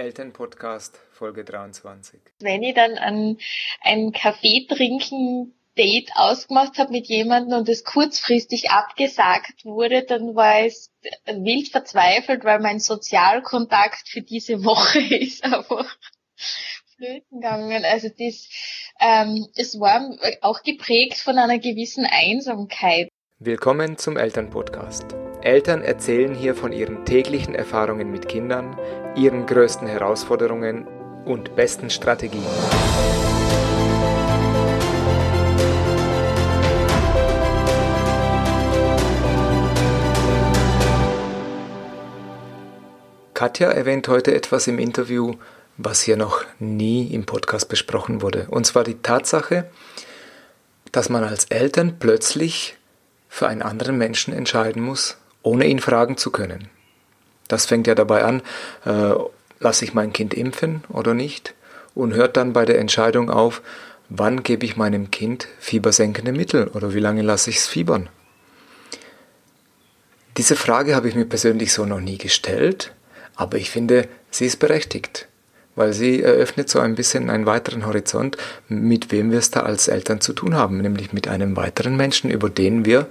Elternpodcast Folge 23. Wenn ich dann ein, ein Kaffee trinken Date ausgemacht habe mit jemandem und es kurzfristig abgesagt wurde, dann war es wild verzweifelt, weil mein Sozialkontakt für diese Woche ist einfach flöten gegangen. Also das, ähm, es war auch geprägt von einer gewissen Einsamkeit. Willkommen zum Elternpodcast. Eltern erzählen hier von ihren täglichen Erfahrungen mit Kindern, ihren größten Herausforderungen und besten Strategien. Katja erwähnt heute etwas im Interview, was hier noch nie im Podcast besprochen wurde. Und zwar die Tatsache, dass man als Eltern plötzlich für einen anderen Menschen entscheiden muss, ohne ihn fragen zu können. Das fängt ja dabei an, äh, lasse ich mein Kind impfen oder nicht und hört dann bei der Entscheidung auf, wann gebe ich meinem Kind fiebersenkende Mittel oder wie lange lasse ich es fiebern. Diese Frage habe ich mir persönlich so noch nie gestellt, aber ich finde, sie ist berechtigt, weil sie eröffnet so ein bisschen einen weiteren Horizont, mit wem wir es da als Eltern zu tun haben, nämlich mit einem weiteren Menschen, über den wir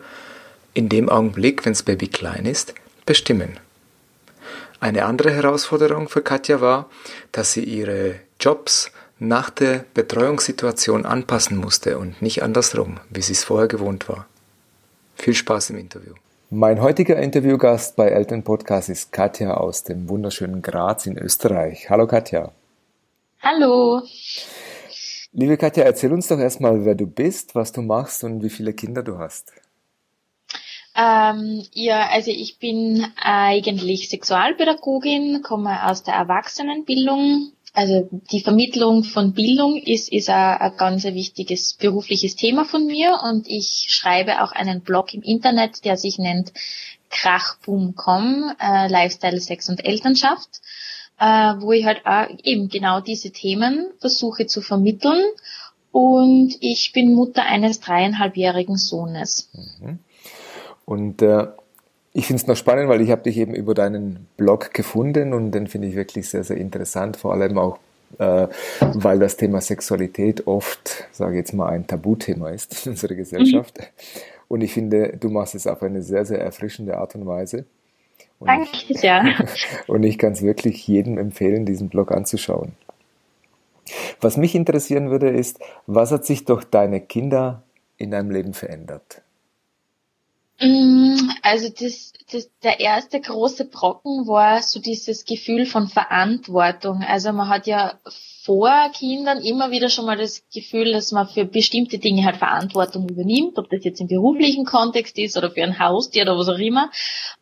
in dem Augenblick, wenn das Baby klein ist, bestimmen. Eine andere Herausforderung für Katja war, dass sie ihre Jobs nach der Betreuungssituation anpassen musste und nicht andersrum, wie sie es vorher gewohnt war. Viel Spaß im Interview. Mein heutiger Interviewgast bei Eltern Podcast ist Katja aus dem wunderschönen Graz in Österreich. Hallo Katja. Hallo. Liebe Katja, erzähl uns doch erstmal, wer du bist, was du machst und wie viele Kinder du hast. Ähm, ja, also ich bin eigentlich Sexualpädagogin, komme aus der Erwachsenenbildung. Also die Vermittlung von Bildung ist, ist ein, ganz wichtiges berufliches Thema von mir und ich schreibe auch einen Blog im Internet, der sich nennt krachboom.com, äh, Lifestyle, Sex und Elternschaft, äh, wo ich halt auch eben genau diese Themen versuche zu vermitteln und ich bin Mutter eines dreieinhalbjährigen Sohnes. Mhm. Und äh, ich finde es noch spannend, weil ich habe dich eben über deinen Blog gefunden und den finde ich wirklich sehr, sehr interessant, vor allem auch, äh, weil das Thema Sexualität oft, sage ich jetzt mal, ein Tabuthema ist in unserer Gesellschaft. Mhm. Und ich finde, du machst es auf eine sehr, sehr erfrischende Art und Weise. Und Danke sehr. und ich kann es wirklich jedem empfehlen, diesen Blog anzuschauen. Was mich interessieren würde, ist, was hat sich durch deine Kinder in deinem Leben verändert? Mm, also das, das, der erste große Brocken war so dieses Gefühl von Verantwortung. Also man hat ja vor Kindern immer wieder schon mal das Gefühl, dass man für bestimmte Dinge halt Verantwortung übernimmt, ob das jetzt im beruflichen Kontext ist oder für ein Haustier oder was auch immer.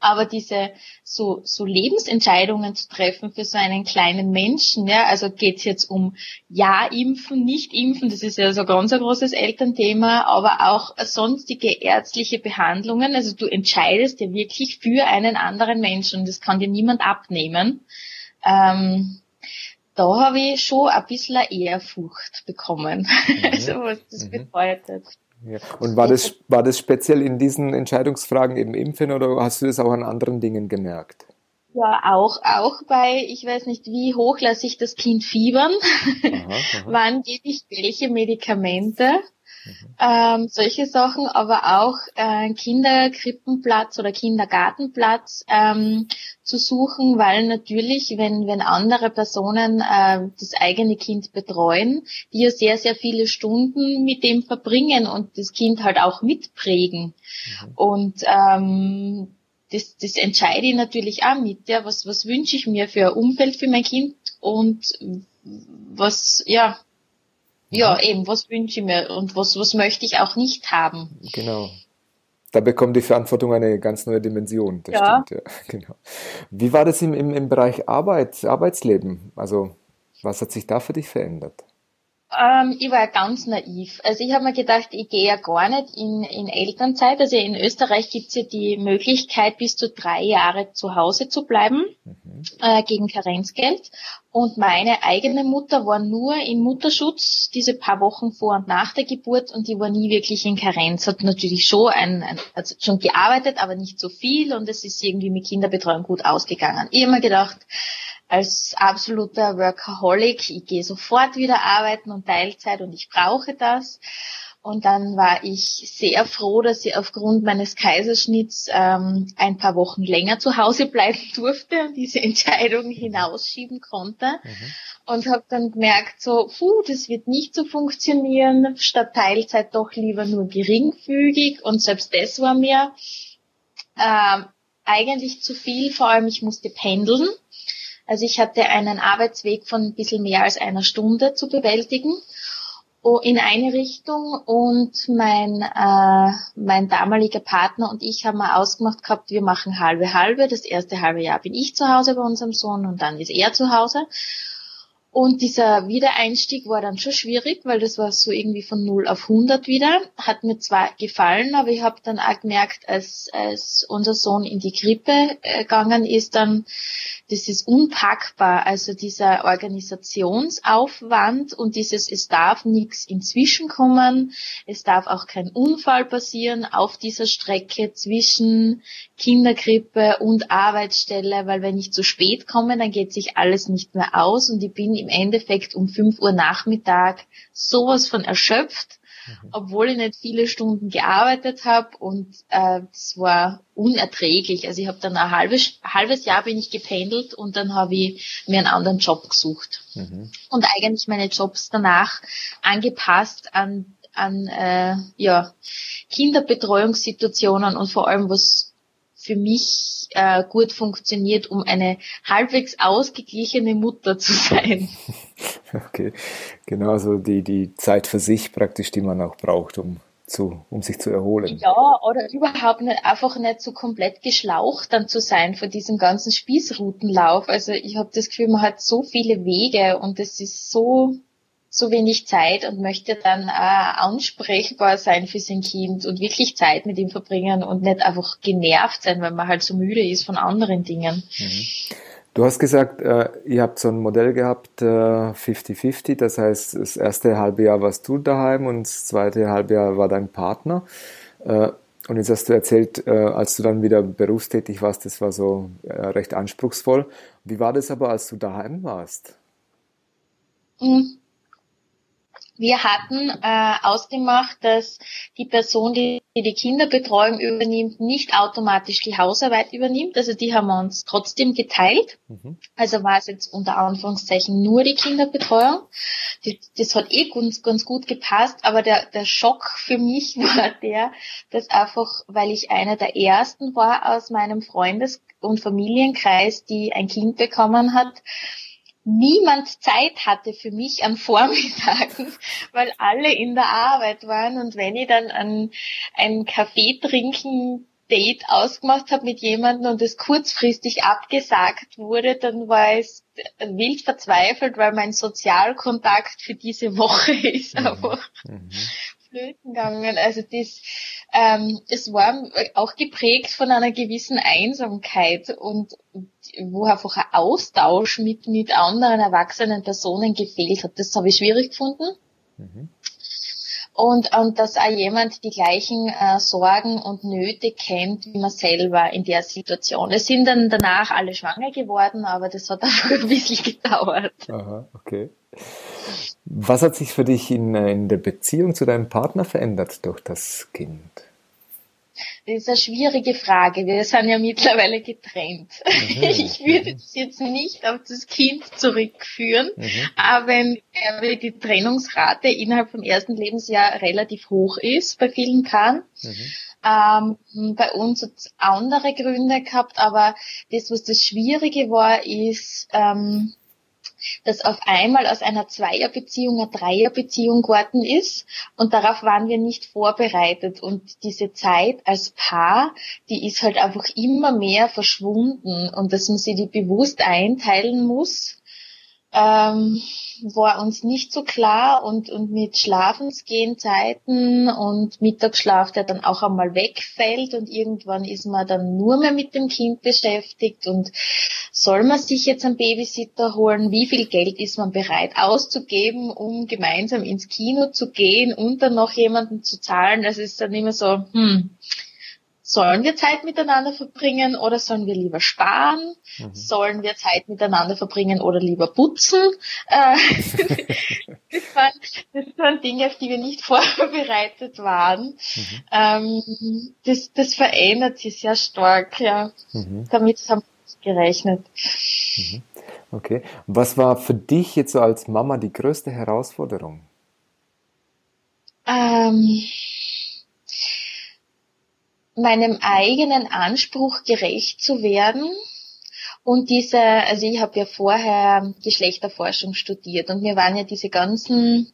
Aber diese so, so Lebensentscheidungen zu treffen für so einen kleinen Menschen, ja, also geht's jetzt um Ja impfen, nicht impfen, das ist ja so ganz ein großes Elternthema, aber auch sonstige ärztliche Behandlungen. Also du entscheidest ja wirklich für einen anderen Menschen das kann dir niemand abnehmen. Ähm, da habe ich schon ein bisschen Ehrfurcht bekommen, mhm. also was das mhm. bedeutet. Ja. Und war das, war das speziell in diesen Entscheidungsfragen eben Impfen oder hast du das auch an anderen Dingen gemerkt? Ja, auch, auch bei, ich weiß nicht, wie hoch lasse ich das Kind fiebern? Aha, aha. Wann gebe ich welche Medikamente? Mhm. Ähm, solche Sachen, aber auch äh, Kinderkrippenplatz oder Kindergartenplatz ähm, zu suchen, weil natürlich, wenn, wenn andere Personen äh, das eigene Kind betreuen, die ja sehr, sehr viele Stunden mit dem verbringen und das Kind halt auch mitprägen. Mhm. Und ähm, das, das entscheide ich natürlich auch mit. Ja, was, was wünsche ich mir für ein Umfeld für mein Kind und was, ja, ja, mhm. eben, was wünsche ich mir und was, was möchte ich auch nicht haben. Genau. Da bekommt die Verantwortung eine ganz neue Dimension. Das ja. stimmt, ja. Genau. Wie war das im, im, im Bereich Arbeit, Arbeitsleben? Also, was hat sich da für dich verändert? Ähm, ich war ganz naiv. Also ich habe mir gedacht, ich gehe ja gar nicht in, in Elternzeit. Also in Österreich gibt's ja die Möglichkeit, bis zu drei Jahre zu Hause zu bleiben mhm. äh, gegen Karenzgeld. Und meine eigene Mutter war nur in Mutterschutz diese paar Wochen vor und nach der Geburt und die war nie wirklich in Karenz. Hat natürlich schon ein, ein also schon gearbeitet, aber nicht so viel und es ist irgendwie mit Kinderbetreuung gut ausgegangen. Ich habe mir gedacht, als absoluter Workaholic, ich gehe sofort wieder arbeiten und Teilzeit und ich brauche das. Und dann war ich sehr froh, dass ich aufgrund meines Kaiserschnitts ähm, ein paar Wochen länger zu Hause bleiben durfte und diese Entscheidung hinausschieben konnte. Mhm. Und habe dann gemerkt, so, puh, das wird nicht so funktionieren, statt Teilzeit doch lieber nur geringfügig. Und selbst das war mir äh, eigentlich zu viel, vor allem ich musste pendeln. Also ich hatte einen Arbeitsweg von ein bisschen mehr als einer Stunde zu bewältigen in eine Richtung und mein, äh, mein damaliger Partner und ich haben mal ausgemacht gehabt, wir machen halbe halbe. Das erste halbe Jahr bin ich zu Hause bei unserem Sohn und dann ist er zu Hause. Und dieser Wiedereinstieg war dann schon schwierig, weil das war so irgendwie von 0 auf 100 wieder. Hat mir zwar gefallen, aber ich habe dann auch gemerkt, als, als unser Sohn in die Krippe äh, gegangen ist, dann das ist unpackbar. Also dieser Organisationsaufwand und dieses, es darf nichts inzwischen kommen, es darf auch kein Unfall passieren auf dieser Strecke zwischen Kinderkrippe und Arbeitsstelle, weil wenn ich zu spät komme, dann geht sich alles nicht mehr aus und ich bin im Endeffekt um 5 Uhr Nachmittag sowas von erschöpft. Obwohl ich nicht viele Stunden gearbeitet habe und äh, das war unerträglich. Also ich habe dann ein halbes, halbes Jahr bin ich gependelt und dann habe ich mir einen anderen Job gesucht mhm. und eigentlich meine Jobs danach angepasst an an äh, ja Kinderbetreuungssituationen und vor allem was für mich äh, gut funktioniert, um eine halbwegs ausgeglichene Mutter zu sein. Okay, genau, also die, die Zeit für sich praktisch, die man auch braucht, um zu, um sich zu erholen. Ja, oder überhaupt nicht, einfach nicht so komplett geschlaucht dann zu sein von diesem ganzen Spießrutenlauf. Also ich habe das Gefühl, man hat so viele Wege und es ist so so wenig Zeit und möchte dann äh, ansprechbar sein für sein Kind und wirklich Zeit mit ihm verbringen und nicht einfach genervt sein, weil man halt so müde ist von anderen Dingen. Mhm. Du hast gesagt, äh, ihr habt so ein Modell gehabt, 50-50, äh, das heißt, das erste halbe Jahr warst du daheim und das zweite halbe Jahr war dein Partner. Äh, und jetzt hast du erzählt, äh, als du dann wieder berufstätig warst, das war so äh, recht anspruchsvoll. Wie war das aber, als du daheim warst? Mhm. Wir hatten äh, ausgemacht, dass die Person, die die Kinderbetreuung übernimmt, nicht automatisch die Hausarbeit übernimmt. Also die haben wir uns trotzdem geteilt. Mhm. Also war es jetzt unter Anführungszeichen nur die Kinderbetreuung. Das, das hat eh ganz, ganz gut gepasst, aber der, der Schock für mich war der, dass einfach, weil ich einer der ersten war aus meinem Freundes- und Familienkreis, die ein Kind bekommen hat, niemand Zeit hatte für mich am Vormittagen, weil alle in der Arbeit waren und wenn ich dann ein, ein Kaffee trinken Date ausgemacht habe mit jemandem und es kurzfristig abgesagt wurde, dann war es wild verzweifelt, weil mein Sozialkontakt für diese Woche ist mhm. einfach mhm. Flöten gegangen. Also das, ähm, es war auch geprägt von einer gewissen Einsamkeit und wo einfach ein Austausch mit, mit anderen erwachsenen Personen gefehlt hat. Das habe ich schwierig gefunden. Mhm. Und, und dass auch jemand die gleichen äh, Sorgen und Nöte kennt, wie man selber in der Situation. Es sind dann danach alle schwanger geworden, aber das hat einfach ein bisschen gedauert. Aha, okay. Was hat sich für dich in, in der Beziehung zu deinem Partner verändert durch das Kind? Das ist eine schwierige Frage. Wir sind ja mittlerweile getrennt. Mhm. Ich würde es jetzt nicht auf das Kind zurückführen, mhm. aber wenn die Trennungsrate innerhalb vom ersten Lebensjahr relativ hoch ist bei vielen Paaren, mhm. ähm, bei uns hat es andere Gründe gehabt, aber das, was das Schwierige war, ist, ähm, dass auf einmal aus einer Zweierbeziehung eine Dreierbeziehung geworden ist. Und darauf waren wir nicht vorbereitet. Und diese Zeit als Paar, die ist halt einfach immer mehr verschwunden. Und dass man sie die bewusst einteilen muss ähm, war uns nicht so klar und, und mit Schlafensgehenzeiten und Mittagsschlaf, der dann auch einmal wegfällt und irgendwann ist man dann nur mehr mit dem Kind beschäftigt und soll man sich jetzt einen Babysitter holen? Wie viel Geld ist man bereit auszugeben, um gemeinsam ins Kino zu gehen und dann noch jemanden zu zahlen? Das ist dann immer so, hm, sollen wir Zeit miteinander verbringen oder sollen wir lieber sparen? Mhm. Sollen wir Zeit miteinander verbringen oder lieber putzen? Äh, das, waren, das waren Dinge, auf die wir nicht vorbereitet waren. Mhm. Ähm, das, das verändert sich sehr stark, ja. Mhm. Damit haben wir gerechnet. Mhm. Okay. Was war für dich jetzt so als Mama die größte Herausforderung? Ähm, meinem eigenen Anspruch gerecht zu werden und diese, also ich habe ja vorher Geschlechterforschung studiert und mir waren ja diese ganzen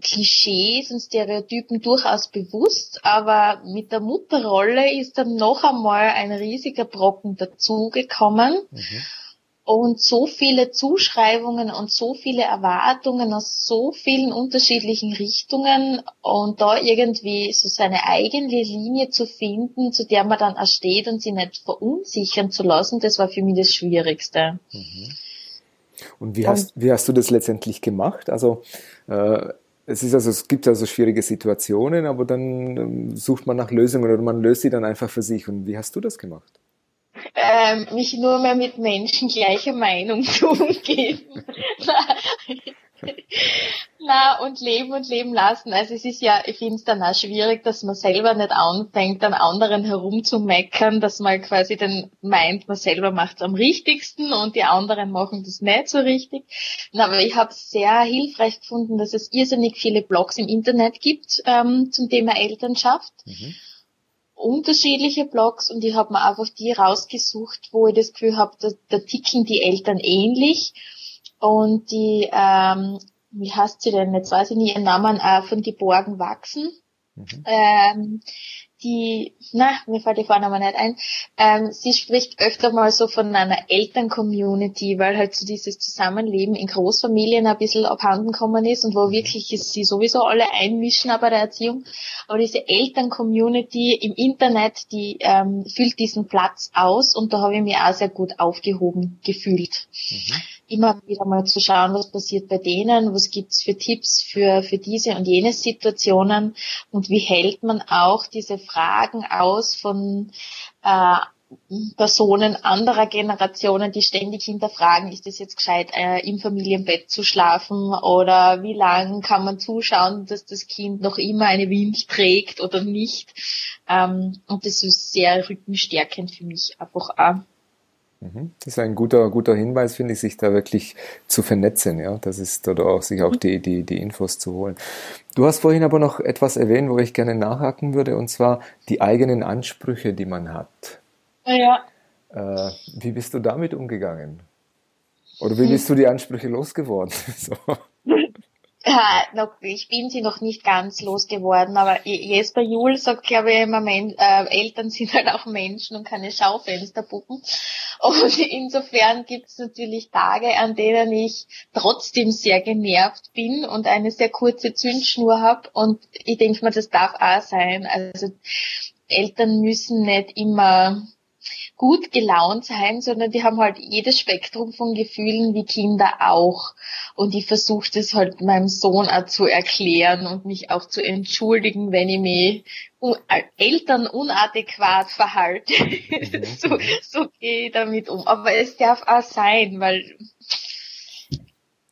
Klischees und Stereotypen durchaus bewusst, aber mit der Mutterrolle ist dann noch einmal ein riesiger Brocken dazugekommen. Mhm und so viele Zuschreibungen und so viele Erwartungen aus so vielen unterschiedlichen Richtungen und da irgendwie so seine eigene Linie zu finden, zu der man dann auch steht und sie nicht verunsichern zu lassen, das war für mich das Schwierigste. Mhm. Und wie hast, wie hast du das letztendlich gemacht? Also äh, es ist also, es gibt also schwierige Situationen, aber dann ähm, sucht man nach Lösungen oder man löst sie dann einfach für sich. Und wie hast du das gemacht? Ähm, mich nur mehr mit Menschen gleicher Meinung zu umgeben. Na, und leben und leben lassen. Also es ist ja, ich finde es dann auch schwierig, dass man selber nicht anfängt, an anderen herumzumeckern, dass man quasi dann meint, man selber macht es am richtigsten und die anderen machen das nicht so richtig. Aber ich habe sehr hilfreich gefunden, dass es irrsinnig viele Blogs im Internet gibt ähm, zum Thema Elternschaft. Mhm unterschiedliche Blogs und ich habe mir einfach die rausgesucht, wo ich das Gefühl habe, da, da ticken die Eltern ähnlich und die, ähm, wie heißt sie denn, jetzt weiß ich nicht ihren Namen, äh, von Geborgen wachsen. Mhm. Ähm, die, na, mir fällt die Vorname nicht ein, ähm, sie spricht öfter mal so von einer Eltern-Community, weil halt so dieses Zusammenleben in Großfamilien ein bisschen abhanden gekommen ist und wo mhm. wirklich sie sowieso alle einmischen bei der Erziehung. Aber diese Eltern-Community im Internet, die ähm, füllt diesen Platz aus und da habe ich mich auch sehr gut aufgehoben gefühlt. Mhm immer wieder mal zu schauen, was passiert bei denen, was gibt's für Tipps für, für diese und jene Situationen und wie hält man auch diese Fragen aus von äh, Personen anderer Generationen, die ständig hinterfragen, ist es jetzt gescheit, äh, im Familienbett zu schlafen oder wie lange kann man zuschauen, dass das Kind noch immer eine Wind trägt oder nicht. Ähm, und das ist sehr rückenstärkend für mich einfach auch. Mhm. Das ist ein guter, guter Hinweis, finde ich, sich da wirklich zu vernetzen, ja. Das ist oder auch sich auch mhm. die, die, die Infos zu holen. Du hast vorhin aber noch etwas erwähnt, wo ich gerne nachhaken würde, und zwar die eigenen Ansprüche, die man hat. Ja. Äh, wie bist du damit umgegangen? Oder wie bist du die Ansprüche losgeworden? so. Äh, ich bin sie noch nicht ganz losgeworden, aber Jesper Juhl sagt, glaube ich, immer, äh, Eltern sind halt auch Menschen und keine Schaufensterpuppen. Und insofern gibt es natürlich Tage, an denen ich trotzdem sehr genervt bin und eine sehr kurze Zündschnur habe. Und ich denke mal, das darf auch sein. Also Eltern müssen nicht immer gut gelaunt sein, sondern die haben halt jedes Spektrum von Gefühlen wie Kinder auch. Und ich versuche das halt meinem Sohn auch zu erklären und mich auch zu entschuldigen, wenn ich mich Eltern unadäquat verhalte. Mhm. so, so gehe ich damit um. Aber es darf auch sein, weil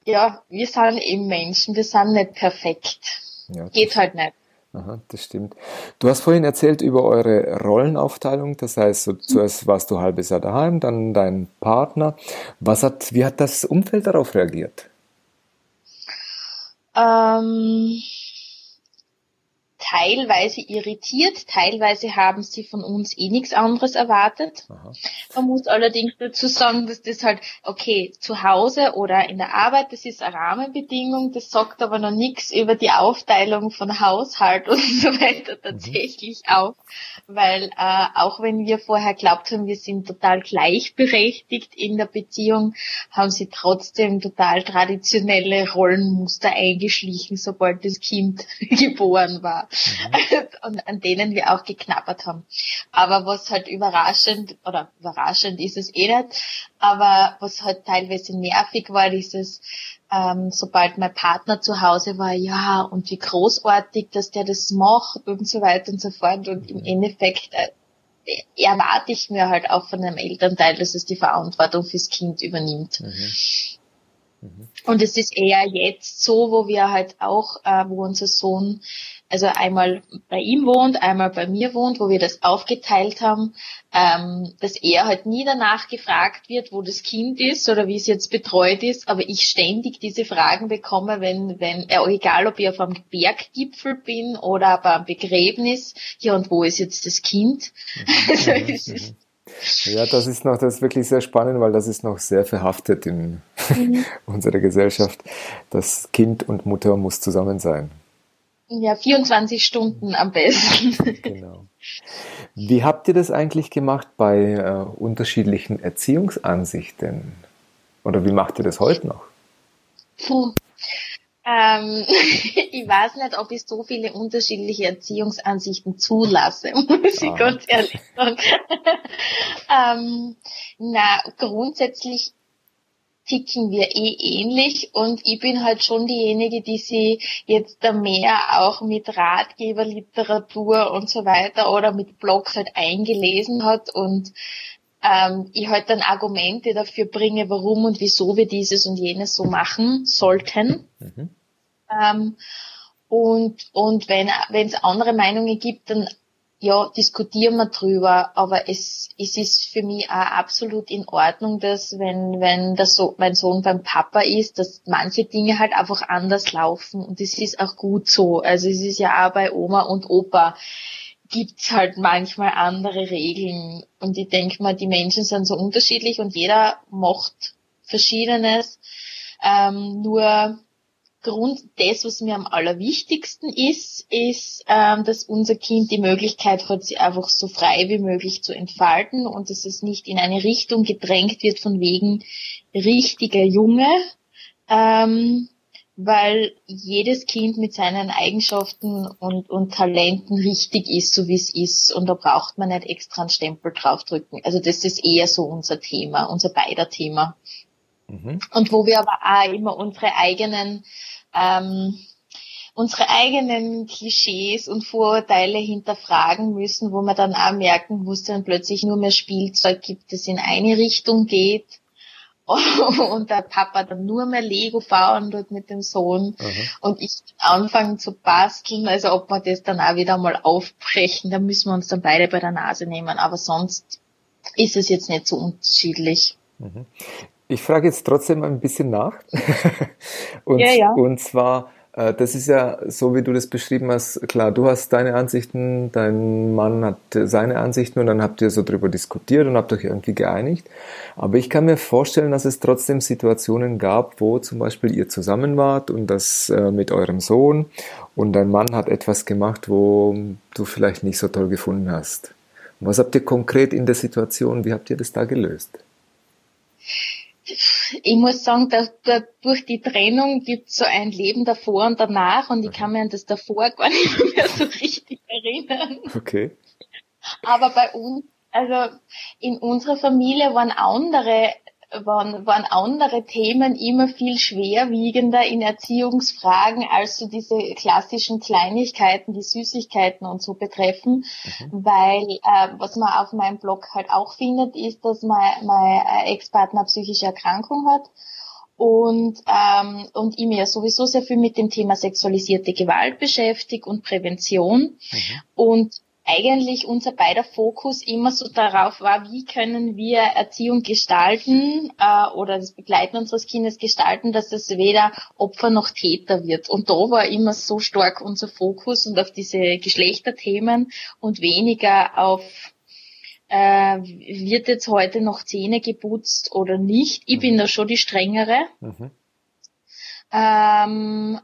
ja, wir sind eben Menschen, wir sind nicht perfekt. Ja, Geht halt nicht. Aha, das stimmt. Du hast vorhin erzählt über eure Rollenaufteilung, das heißt, so, zuerst warst du halbes Jahr daheim, dann dein Partner. Was hat, wie hat das Umfeld darauf reagiert? Ähm, teilweise irritiert, teilweise haben sie von uns eh nichts anderes erwartet. Aha. Man muss allerdings dazu sagen, dass das halt, okay, zu Hause oder in der Arbeit, das ist eine Rahmenbedingung, das sagt aber noch nichts über die Aufteilung von Haushalt und so weiter mhm. tatsächlich mhm. auf, weil äh, auch wenn wir vorher glaubt haben, wir sind total gleichberechtigt in der Beziehung, haben sie trotzdem total traditionelle Rollenmuster eingeschlichen, sobald das Kind geboren war. Mhm. und an denen wir auch geknabbert haben. Aber was halt überraschend, oder überraschend ist es eh nicht, aber was halt teilweise nervig war, dieses, ähm, sobald mein Partner zu Hause war, ja, und wie großartig, dass der das macht und so weiter und so fort. Und im Endeffekt äh, erwarte ich mir halt auch von einem Elternteil, dass es die Verantwortung fürs Kind übernimmt. Mhm. Mhm. Und es ist eher jetzt so, wo wir halt auch, äh, wo unser Sohn also einmal bei ihm wohnt, einmal bei mir wohnt, wo wir das aufgeteilt haben, ähm, dass er halt nie danach gefragt wird, wo das Kind ist oder wie es jetzt betreut ist, aber ich ständig diese Fragen bekomme, wenn, wenn, äh, egal ob ich auf einem Berggipfel bin oder beim Begräbnis, ja und wo ist jetzt das Kind? Mhm. also, ja, das ist noch, das ist wirklich sehr spannend, weil das ist noch sehr verhaftet in mhm. unserer Gesellschaft. Das Kind und Mutter muss zusammen sein. Ja, 24 Stunden am besten. Genau. Wie habt ihr das eigentlich gemacht bei äh, unterschiedlichen Erziehungsansichten? Oder wie macht ihr das heute noch? Puh. Ähm, ich weiß nicht, ob ich so viele unterschiedliche Erziehungsansichten zulasse, muss ich ah. ganz ehrlich sagen. ähm, na, grundsätzlich ticken wir eh ähnlich und ich bin halt schon diejenige, die sie jetzt da mehr auch mit Ratgeberliteratur und so weiter oder mit Blogs halt eingelesen hat und ähm, ich halt dann Argumente dafür bringe, warum und wieso wir dieses und jenes so machen sollten. Mhm. Ähm, und, und wenn es andere Meinungen gibt, dann ja, diskutieren wir drüber, aber es, es ist für mich auch absolut in Ordnung, dass wenn, wenn das so, mein Sohn beim Papa ist, dass manche Dinge halt einfach anders laufen und es ist auch gut so. Also es ist ja auch bei Oma und Opa gibt's halt manchmal andere Regeln und ich denke mal, die Menschen sind so unterschiedlich und jeder macht Verschiedenes. Ähm, nur Grund, das, was mir am allerwichtigsten ist, ist, ähm, dass unser Kind die Möglichkeit hat, sich einfach so frei wie möglich zu entfalten und dass es nicht in eine Richtung gedrängt wird von wegen richtiger Junge, ähm, weil jedes Kind mit seinen Eigenschaften und, und Talenten richtig ist, so wie es ist. Und da braucht man nicht extra einen Stempel draufdrücken. Also das ist eher so unser Thema, unser beider Thema. Mhm. Und wo wir aber auch immer unsere eigenen ähm, unsere eigenen Klischees und Vorurteile hinterfragen müssen, wo wir dann auch merken, wo es dann plötzlich nur mehr Spielzeug gibt, das in eine Richtung geht und der Papa dann nur mehr Lego fahren dort mit dem Sohn mhm. und ich anfangen zu basteln, also ob wir das dann auch wieder mal aufbrechen, da müssen wir uns dann beide bei der Nase nehmen, aber sonst ist es jetzt nicht so unterschiedlich. Mhm. Ich frage jetzt trotzdem ein bisschen nach. und, ja, ja. und zwar, äh, das ist ja so, wie du das beschrieben hast. Klar, du hast deine Ansichten, dein Mann hat seine Ansichten und dann habt ihr so drüber diskutiert und habt euch irgendwie geeinigt. Aber ich kann mir vorstellen, dass es trotzdem Situationen gab, wo zum Beispiel ihr zusammen wart und das äh, mit eurem Sohn und dein Mann hat etwas gemacht, wo du vielleicht nicht so toll gefunden hast. Was habt ihr konkret in der Situation, wie habt ihr das da gelöst? Ich muss sagen, dass da durch die Trennung gibt es so ein Leben davor und danach und ich kann mir an das davor gar nicht mehr so richtig erinnern. Okay. Aber bei uns, also in unserer Familie waren andere waren, waren andere Themen immer viel schwerwiegender in Erziehungsfragen als so diese klassischen Kleinigkeiten, die Süßigkeiten und so betreffen, mhm. weil äh, was man auf meinem Blog halt auch findet, ist, dass mein, mein Ex-Partner psychische Erkrankung hat und, ähm, und ich mir sowieso sehr viel mit dem Thema sexualisierte Gewalt beschäftigt und Prävention. Mhm. Und eigentlich unser beider Fokus immer so darauf war, wie können wir Erziehung gestalten äh, oder das Begleiten unseres Kindes gestalten, dass es weder Opfer noch Täter wird. Und da war immer so stark unser Fokus und auf diese Geschlechterthemen und weniger auf äh, wird jetzt heute noch Zähne geputzt oder nicht. Ich mhm. bin da schon die strengere. Mhm. Ähm,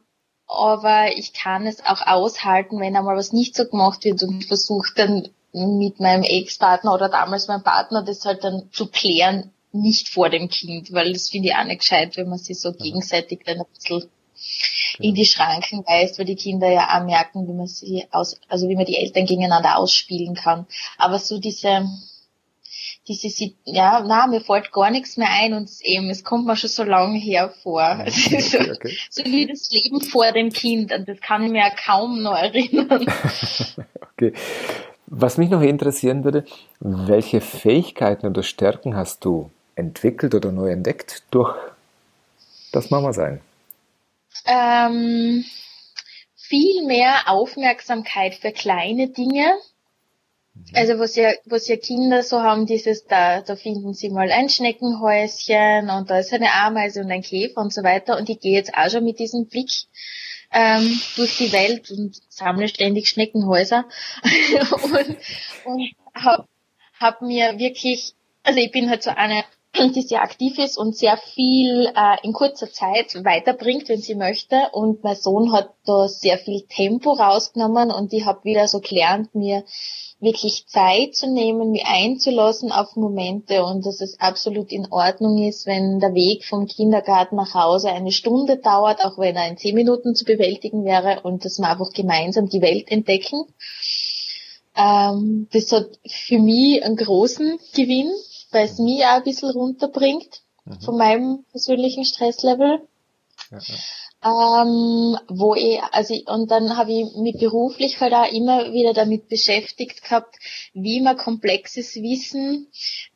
aber ich kann es auch aushalten, wenn einmal was nicht so gemacht wird und versuche dann mit meinem Ex-Partner oder damals meinem Partner das halt dann zu klären, nicht vor dem Kind, weil das finde ich auch nicht gescheit, wenn man sich so gegenseitig dann ein bisschen in die Schranken weist, weil die Kinder ja auch merken, wie man sie aus, also wie man die Eltern gegeneinander ausspielen kann. Aber so diese, diese, ja, na, mir fällt gar nichts mehr ein und es eben, es kommt mir schon so lange hervor. Mhm. Okay, so, okay. so, wie das Leben vor dem Kind und das kann ich mir kaum noch erinnern. okay. Was mich noch interessieren würde, welche Fähigkeiten oder Stärken hast du entwickelt oder neu entdeckt durch das Mama-Sein? Ähm, viel mehr Aufmerksamkeit für kleine Dinge. Mhm. Also was ja, was ja Kinder so haben, dieses, da, da finden sie mal ein Schneckenhäuschen und da ist eine Ameise und ein Käfer und so weiter. Und ich gehe jetzt auch schon mit diesem Blick ähm, durch die Welt und sammle ständig Schneckenhäuser und, und habe hab mir wirklich, also ich bin halt so eine die sehr aktiv ist und sehr viel äh, in kurzer Zeit weiterbringt, wenn sie möchte. Und mein Sohn hat da sehr viel Tempo rausgenommen und ich habe wieder so gelernt, mir wirklich Zeit zu nehmen, mich einzulassen auf Momente und dass es absolut in Ordnung ist, wenn der Weg vom Kindergarten nach Hause eine Stunde dauert, auch wenn er in zehn Minuten zu bewältigen wäre und dass wir einfach gemeinsam die Welt entdecken. Ähm, das hat für mich einen großen Gewinn weil es mich auch ein bisschen runterbringt mhm. von meinem persönlichen Stresslevel. Ja, ja ähm, wo ich, also und dann habe ich mich beruflich halt auch immer wieder damit beschäftigt gehabt, wie man komplexes Wissen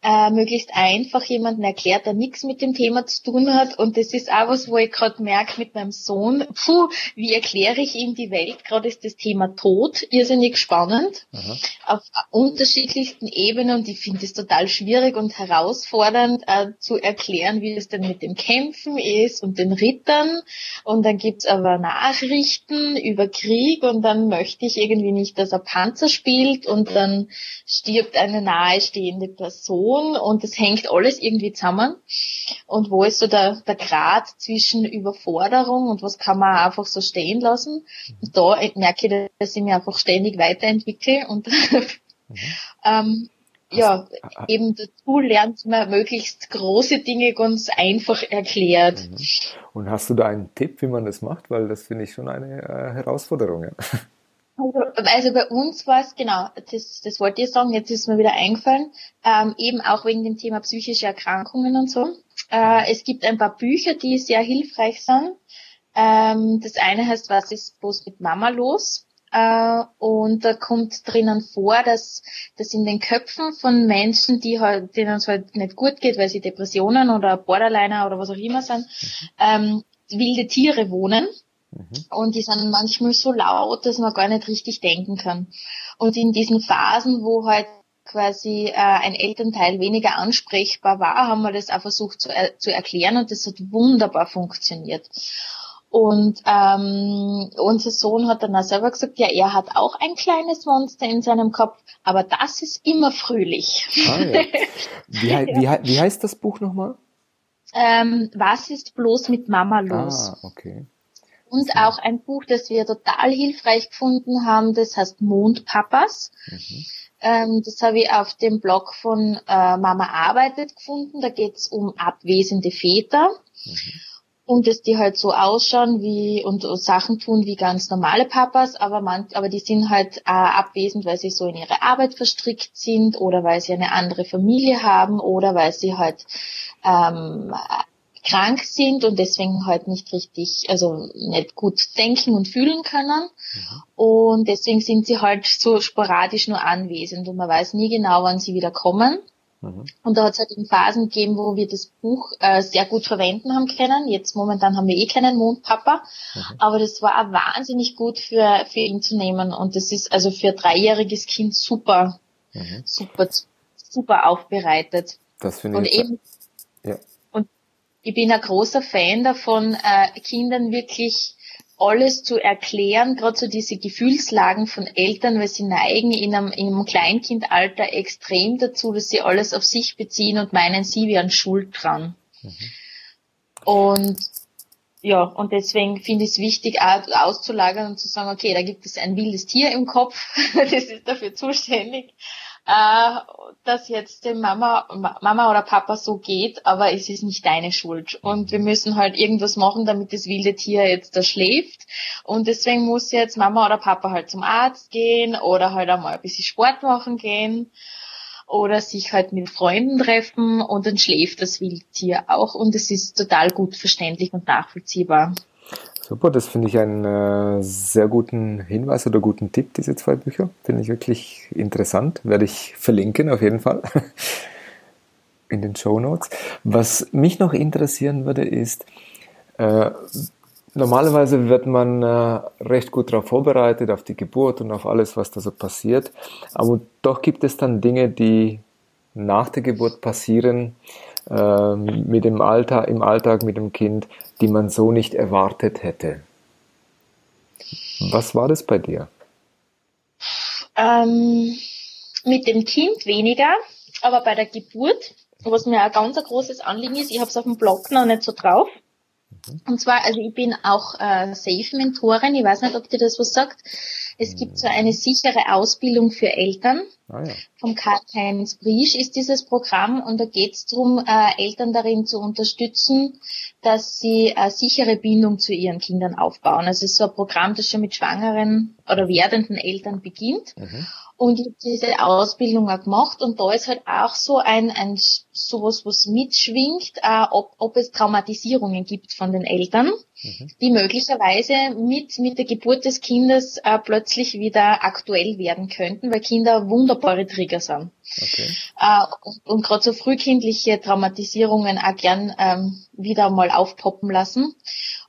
äh, möglichst einfach jemanden erklärt, der nichts mit dem Thema zu tun hat. Und das ist auch was, wo ich gerade merke mit meinem Sohn, puh, wie erkläre ich ihm die Welt? Gerade ist das Thema Tod irrsinnig spannend Aha. auf unterschiedlichsten Ebenen und ich finde es total schwierig und herausfordernd äh, zu erklären, wie es denn mit dem Kämpfen ist und den Rittern. Und dann gibt's aber Nachrichten über Krieg und dann möchte ich irgendwie nicht, dass er Panzer spielt und dann stirbt eine nahestehende Person und es hängt alles irgendwie zusammen. Und wo ist so der, der Grad zwischen Überforderung und was kann man einfach so stehen lassen? Und da merke ich, dass ich mich einfach ständig weiterentwickle und mhm. ähm, ja, eben dazu lernt man möglichst große Dinge ganz einfach erklärt. Mhm. Und hast du da einen Tipp, wie man das macht? Weil das finde ich schon eine äh, Herausforderung. Ja. Also, also bei uns war es, genau, das, das wollte ich sagen, jetzt ist mir wieder eingefallen, ähm, eben auch wegen dem Thema psychische Erkrankungen und so. Äh, es gibt ein paar Bücher, die sehr hilfreich sind. Ähm, das eine heißt, was ist bloß mit Mama los? Äh, und da kommt drinnen vor, dass, dass in den Köpfen von Menschen, die halt, denen es halt nicht gut geht, weil sie Depressionen oder Borderliner oder was auch immer sind, ähm, wilde Tiere wohnen. Mhm. Und die sind manchmal so laut, dass man gar nicht richtig denken kann. Und in diesen Phasen, wo halt quasi äh, ein Elternteil weniger ansprechbar war, haben wir das auch versucht zu, äh, zu erklären und das hat wunderbar funktioniert. Und ähm, unser Sohn hat dann auch selber gesagt, ja, er hat auch ein kleines Monster in seinem Kopf, aber das ist immer fröhlich. Ah, ja. wie, wie, wie heißt das Buch nochmal? Ähm, was ist bloß mit Mama los? Ah, okay. Und so. auch ein Buch, das wir total hilfreich gefunden haben, das heißt Mondpapas. Mhm. Ähm, das habe ich auf dem Blog von äh, Mama arbeitet gefunden. Da geht's um abwesende Väter. Mhm und dass die halt so ausschauen wie und Sachen tun wie ganz normale Papas, aber man, aber die sind halt äh, abwesend, weil sie so in ihre Arbeit verstrickt sind oder weil sie eine andere Familie haben oder weil sie halt ähm, krank sind und deswegen halt nicht richtig, also nicht gut denken und fühlen können. Mhm. Und deswegen sind sie halt so sporadisch nur anwesend und man weiß nie genau, wann sie wieder kommen. Mhm. Und da hat es halt in Phasen gegeben, wo wir das Buch äh, sehr gut verwenden haben können. Jetzt momentan haben wir eh keinen Mondpapa, mhm. aber das war auch wahnsinnig gut für, für ihn zu nehmen. Und das ist also für ein dreijähriges Kind super, mhm. super, super aufbereitet. Das finde ich. Und eben, ja. und ich bin ein großer Fan davon, äh, Kindern wirklich alles zu erklären, gerade so diese Gefühlslagen von Eltern, weil sie neigen in einem, in einem Kleinkindalter extrem dazu, dass sie alles auf sich beziehen und meinen, sie wären schuld dran. Mhm. Und ja, und deswegen finde ich es wichtig, auszulagern und zu sagen, okay, da gibt es ein wildes Tier im Kopf, das ist dafür zuständig. Äh, dass jetzt dem Mama, Mama oder Papa so geht, aber es ist nicht deine Schuld. Und wir müssen halt irgendwas machen, damit das wilde Tier jetzt da schläft. Und deswegen muss jetzt Mama oder Papa halt zum Arzt gehen oder halt einmal ein bisschen Sport machen gehen oder sich halt mit Freunden treffen und dann schläft das Wildtier auch und es ist total gut verständlich und nachvollziehbar. Super, das finde ich einen äh, sehr guten Hinweis oder guten Tipp, diese zwei Bücher. Finde ich wirklich interessant. Werde ich verlinken auf jeden Fall in den Show Notes. Was mich noch interessieren würde, ist, äh, normalerweise wird man äh, recht gut darauf vorbereitet, auf die Geburt und auf alles, was da so passiert. Aber doch gibt es dann Dinge, die nach der Geburt passieren, äh, mit dem Alter, im Alltag mit dem Kind, die man so nicht erwartet hätte. Was war das bei dir? Ähm, mit dem Kind weniger, aber bei der Geburt, was mir ein ganz ein großes Anliegen ist, ich habe es auf dem Blog noch nicht so drauf. Mhm. Und zwar, also ich bin auch äh, Safe-Mentorin, ich weiß nicht, ob dir das was sagt. Es gibt so eine sichere Ausbildung für Eltern. Ah, ja. Vom Karl-Heinz Briesch ist dieses Programm und da geht es darum, äh, Eltern darin zu unterstützen, dass sie eine sichere Bindung zu ihren Kindern aufbauen. Also es ist so ein Programm, das schon mit schwangeren oder werdenden Eltern beginnt. Mhm. Und ich diese Ausbildung auch gemacht und da ist halt auch so ein, ein sowas, was mitschwingt, äh, ob, ob es Traumatisierungen gibt von den Eltern, mhm. die möglicherweise mit, mit der Geburt des Kindes äh, plötzlich wieder aktuell werden könnten, weil Kinder wunderbare Trigger sind. Okay. Äh, und, und gerade so frühkindliche Traumatisierungen auch gern ähm, wieder mal aufpoppen lassen.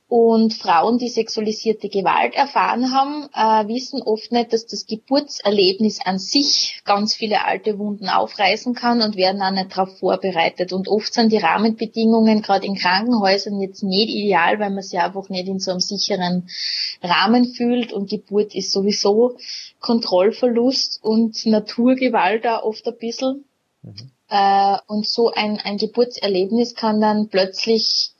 Und Frauen, die sexualisierte Gewalt erfahren haben, äh, wissen oft nicht, dass das Geburtserlebnis an sich ganz viele alte Wunden aufreißen kann und werden auch nicht darauf vorbereitet. Und oft sind die Rahmenbedingungen gerade in Krankenhäusern jetzt nicht ideal, weil man sich einfach nicht in so einem sicheren Rahmen fühlt. Und Geburt ist sowieso Kontrollverlust und Naturgewalt da oft ein bisschen. Mhm. Äh, und so ein, ein Geburtserlebnis kann dann plötzlich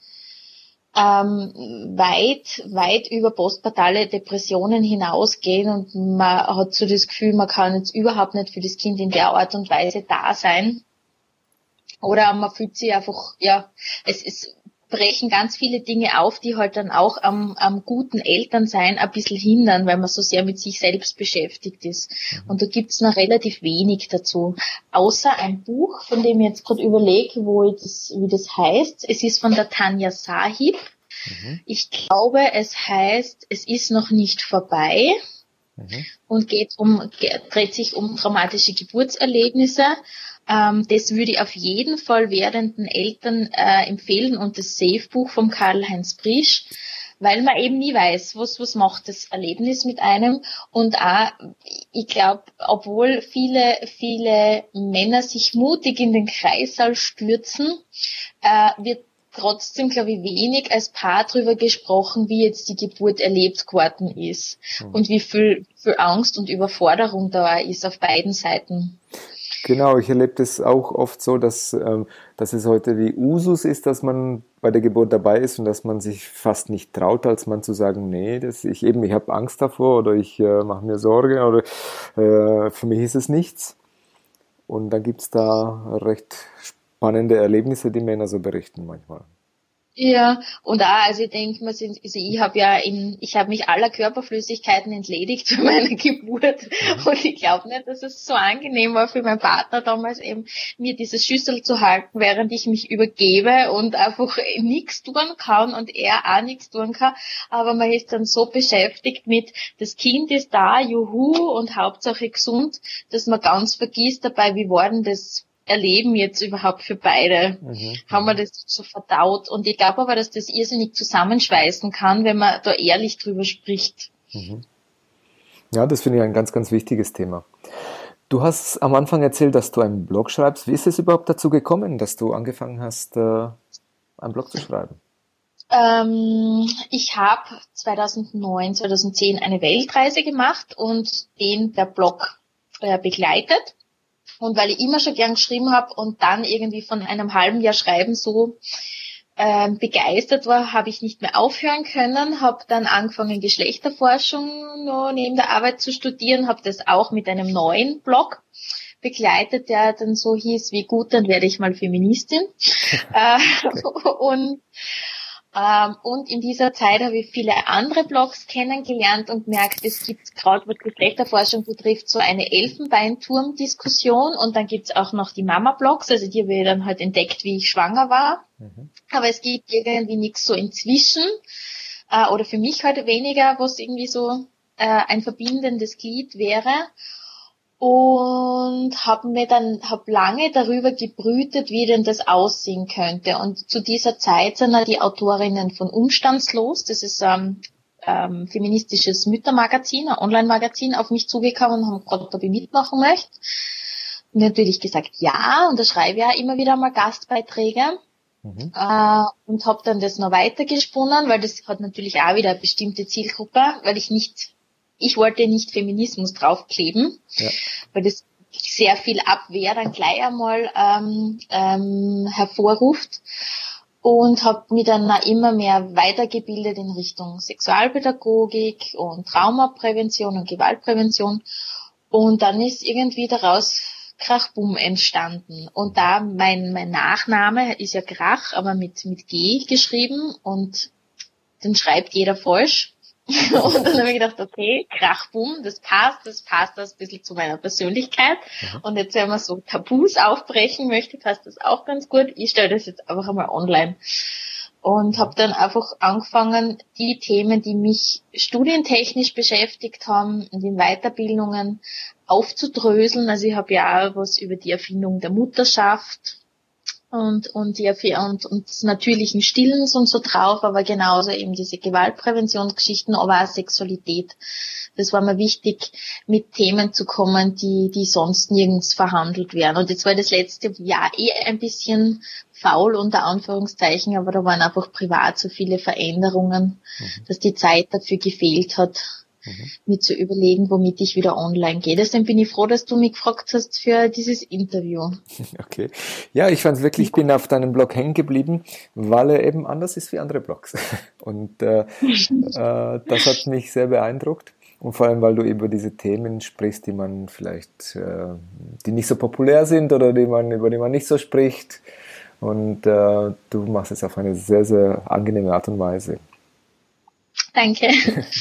ähm, weit, weit über postpartale Depressionen hinausgehen und man hat so das Gefühl, man kann jetzt überhaupt nicht für das Kind in der Art und Weise da sein. Oder man fühlt sich einfach, ja, es ist brechen ganz viele Dinge auf, die halt dann auch am, am guten Elternsein ein bisschen hindern, weil man so sehr mit sich selbst beschäftigt ist. Mhm. Und da gibt's noch relativ wenig dazu. Außer ein Buch, von dem ich jetzt gerade überlege, wo das, wie das heißt. Es ist von der Tanja Sahib. Mhm. Ich glaube, es heißt, es ist noch nicht vorbei. Mhm. Und geht um, dreht sich um traumatische Geburtserlebnisse. Ähm, das würde ich auf jeden Fall werdenden Eltern äh, empfehlen und das Safe-Buch vom Karl-Heinz Brisch, weil man eben nie weiß, was, was macht das Erlebnis mit einem. Und auch, ich glaube, obwohl viele, viele Männer sich mutig in den Kreissaal stürzen, äh, wird trotzdem, glaube ich, wenig als Paar darüber gesprochen, wie jetzt die Geburt erlebt geworden ist mhm. und wie viel, viel Angst und Überforderung da ist auf beiden Seiten. Genau, ich erlebe das auch oft so, dass, ähm, dass es heute wie Usus ist, dass man bei der Geburt dabei ist und dass man sich fast nicht traut, als man zu sagen, nee, das, ich eben, ich habe Angst davor oder ich äh, mache mir Sorge oder äh, für mich ist es nichts. Und dann gibt's da recht spannende Erlebnisse, die Männer so berichten manchmal. Ja, und auch, also ich denke mir, also ich habe ja in, ich habe mich aller Körperflüssigkeiten entledigt für meine Geburt mhm. und ich glaube nicht, dass es so angenehm war für meinen Partner damals eben, mir diese Schüssel zu halten, während ich mich übergebe und einfach nichts tun kann und er auch nichts tun kann, aber man ist dann so beschäftigt mit, das Kind ist da, juhu und Hauptsache gesund, dass man ganz vergisst dabei, wie war denn das erleben jetzt überhaupt für beide? Mhm. Haben wir das so verdaut? Und ich glaube aber, dass das irrsinnig zusammenschweißen kann, wenn man da ehrlich drüber spricht. Mhm. Ja, das finde ich ein ganz, ganz wichtiges Thema. Du hast am Anfang erzählt, dass du einen Blog schreibst. Wie ist es überhaupt dazu gekommen, dass du angefangen hast, äh, einen Blog zu schreiben? Ähm, ich habe 2009, 2010 eine Weltreise gemacht und den der Blog äh, begleitet. Und weil ich immer schon gern geschrieben habe und dann irgendwie von einem halben Jahr Schreiben so ähm, begeistert war, habe ich nicht mehr aufhören können, habe dann angefangen Geschlechterforschung noch neben der Arbeit zu studieren, habe das auch mit einem neuen Blog begleitet, der dann so hieß, wie gut, dann werde ich mal Feministin. äh, und und in dieser Zeit habe ich viele andere Blogs kennengelernt und merkt, es gibt gerade was Geschlechterforschung betrifft so eine Elfenbeinturm-Diskussion und dann gibt's auch noch die Mama-Blogs, also die habe ich dann halt entdeckt, wie ich schwanger war. Mhm. Aber es gibt irgendwie nichts so inzwischen äh, oder für mich heute halt weniger, was irgendwie so äh, ein verbindendes Glied wäre und habe mir dann hab lange darüber gebrütet, wie denn das aussehen könnte. Und zu dieser Zeit sind die Autorinnen von Umstandslos, das ist ein ähm, ähm, feministisches Müttermagazin, ein Online-Magazin, auf mich zugekommen und haben gefragt, ob ich mitmachen möchte. Und natürlich gesagt ja, und da schreibe ich ja immer wieder mal Gastbeiträge. Mhm. Äh, und habe dann das noch weitergesponnen, weil das hat natürlich auch wieder eine bestimmte Zielgruppe, weil ich nicht ich wollte nicht Feminismus draufkleben, ja. weil das sehr viel Abwehr dann gleich einmal ähm, ähm, hervorruft und habe mich dann immer mehr weitergebildet in Richtung Sexualpädagogik und Traumaprävention und Gewaltprävention. Und dann ist irgendwie daraus Krachbum entstanden. Und da mein mein Nachname ist ja Krach, aber mit mit G geschrieben und den schreibt jeder falsch und dann habe ich gedacht, okay, Krachboom, das passt, das passt das ein bisschen zu meiner Persönlichkeit. Mhm. Und jetzt, wenn man so Tabus aufbrechen möchte, passt das auch ganz gut. Ich stelle das jetzt einfach einmal online. Und habe dann einfach angefangen, die Themen, die mich studientechnisch beschäftigt haben, in den Weiterbildungen aufzudröseln. Also ich habe ja auch was über die Erfindung der Mutterschaft und, und, die, und, und des natürlichen Stillens und so drauf, aber genauso eben diese Gewaltpräventionsgeschichten, aber auch Sexualität. Das war mir wichtig, mit Themen zu kommen, die, die sonst nirgends verhandelt werden. Und jetzt war das letzte Jahr eh ein bisschen faul unter Anführungszeichen, aber da waren einfach privat so viele Veränderungen, mhm. dass die Zeit dafür gefehlt hat, mhm. mir zu überlegen, womit ich wieder online gehe. Deswegen bin ich froh, dass du mich gefragt hast für dieses Interview. Okay. Ja, ich fand es wirklich, ich bin auf deinem Blog hängen geblieben, weil er eben anders ist wie andere Blogs. Und äh, äh, das hat mich sehr beeindruckt. Und vor allem, weil du über diese Themen sprichst, die man vielleicht, äh, die nicht so populär sind oder die man, über die man nicht so spricht. Und äh, du machst es auf eine sehr, sehr angenehme Art und Weise. Danke.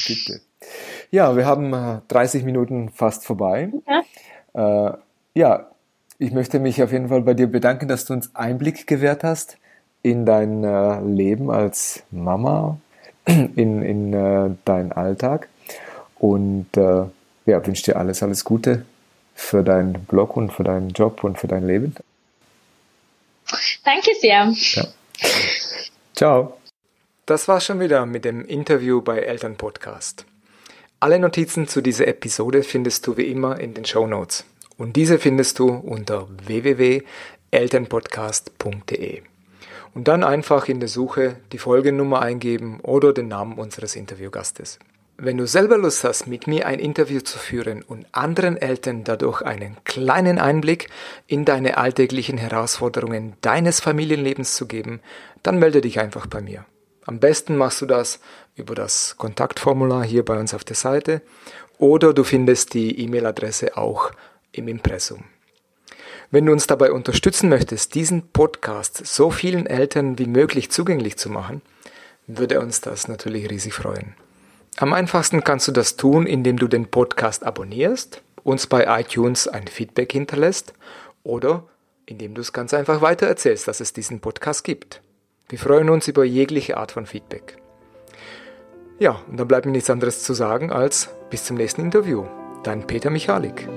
Bitte. Ja, wir haben 30 äh, Minuten fast vorbei. Ja. Äh, ja, ich möchte mich auf jeden Fall bei dir bedanken, dass du uns Einblick gewährt hast in dein äh, Leben als Mama, in, in äh, deinen Alltag. Und äh, ja, wünsche dir alles, alles Gute für deinen Blog und für deinen Job und für dein Leben. Danke sehr. Ja. Ciao. Das war's schon wieder mit dem Interview bei Elternpodcast. Alle Notizen zu dieser Episode findest du wie immer in den Show Notes. Und diese findest du unter www.elternpodcast.de. Und dann einfach in der Suche die Folgennummer eingeben oder den Namen unseres Interviewgastes. Wenn du selber Lust hast, mit mir ein Interview zu führen und anderen Eltern dadurch einen kleinen Einblick in deine alltäglichen Herausforderungen deines Familienlebens zu geben, dann melde dich einfach bei mir. Am besten machst du das über das Kontaktformular hier bei uns auf der Seite oder du findest die E-Mail-Adresse auch im Impressum. Wenn du uns dabei unterstützen möchtest, diesen Podcast so vielen Eltern wie möglich zugänglich zu machen, würde uns das natürlich riesig freuen. Am einfachsten kannst du das tun, indem du den Podcast abonnierst, uns bei iTunes ein Feedback hinterlässt oder indem du es ganz einfach weitererzählst, dass es diesen Podcast gibt. Wir freuen uns über jegliche Art von Feedback. Ja, und dann bleibt mir nichts anderes zu sagen als bis zum nächsten Interview. Dein Peter Michalik.